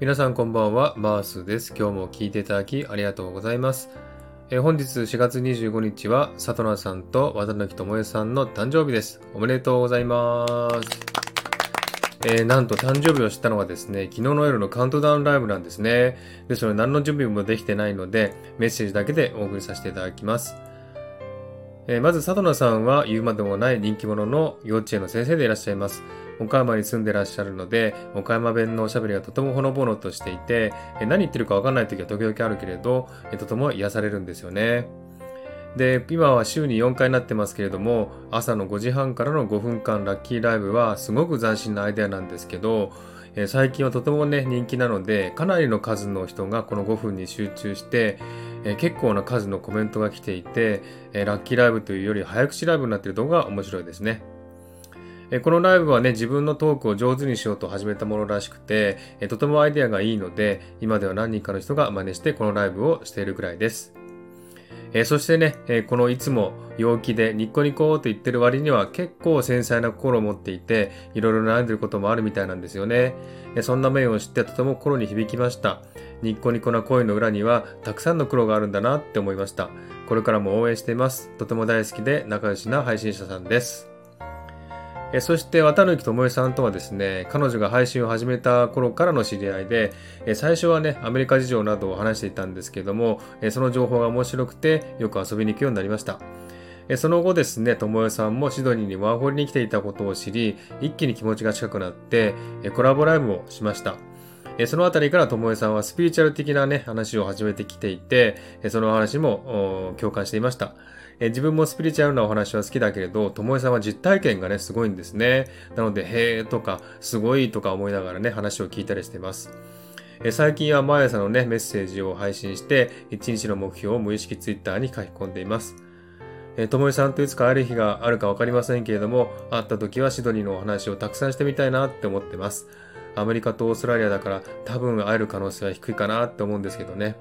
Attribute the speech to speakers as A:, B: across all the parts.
A: 皆さんこんばんは、マースです。今日も聞いていただきありがとうございます。え本日4月25日は、里奈さんと渡辺智恵さんの誕生日です。おめでとうございます。えーなんと誕生日を知ったのはですね、昨日の夜のカウントダウンライブなんですね。ですので何の準備もできてないので、メッセージだけでお送りさせていただきます。えーまず、佐藤さんは言うまでもない人気者の幼稚園の先生でいらっしゃいます。岡山に住んでらっしゃるので、岡山弁のおしゃべりがとてもほのぼのとしていて、えー何言ってるかわかんない時は時々あるけれど、えーとても癒されるんですよね。で、今は週に4回になってますけれども、朝の5時半からの5分間ラッキーライブはすごく斬新なアイデアなんですけど、え最近はとてもね、人気なので、かなりの数の人がこの5分に集中して、えー結構な数のコメントが来ていて、えーラッキーライブというより早口ライブになっている動画が面白いですね。えーこのライブはね、自分のトークを上手にしようと始めたものらしくて、えとてもアイデアがいいので、今では何人かの人が真似してこのライブをしているくらいです。えーそしてね、えーこのいつも陽気でニッコニコと言ってる割には結構繊細な心を持っていて、いろいろ悩んでることもあるみたいなんですよね。えーそんな面を知ってとても心に響きました。ニッコニコな声の裏にはたくさんの苦労があるんだなって思いました。これからも応援しています。とても大好きで仲良しな配信者さんです。えそして渡辺智恵さんとはですね、彼女が配信を始めた頃からの知り合いで、え最初はね、アメリカ事情などを話していたんですけども、えその情報が面白くてよく遊びに行くようになりました。えその後ですね、智恵さんもシドニーにワーホリに来ていたことを知り、一気に気持ちが近くなって、えコラボライブをしました。えそのあたりから智恵さんはスピリチュアル的なね、話を始めてきていて、えその話も共感していました。え自分もスピリチュアルなお話は好きだけれど、ともえさんは実体験がね、すごいんですね。なので、へーとか、すごいとか思いながらね、話を聞いたりしています。え最近は毎朝のね、メッセージを配信して、一日の目標を無意識ツイッターに書き込んでいます。えーともえさんといつか会える日があるかわかりませんけれども、会った時はシドニーのお話をたくさんしてみたいなって思ってます。アメリカとオーストラリアだから多分会える可能性は低いかなって思うんですけどね。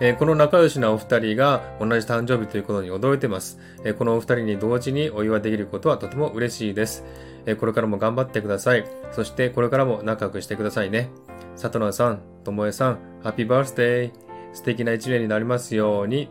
A: えーこの仲良しなお二人が同じ誕生日ということに驚いてます。えーこのお二人に同時にお祝いできることはとても嬉しいです。えーこれからも頑張ってください。そしてこれからも仲良くしてくださいね。里奈さん、ともえさん、ハッピーバースデー。素敵な一年になりますように。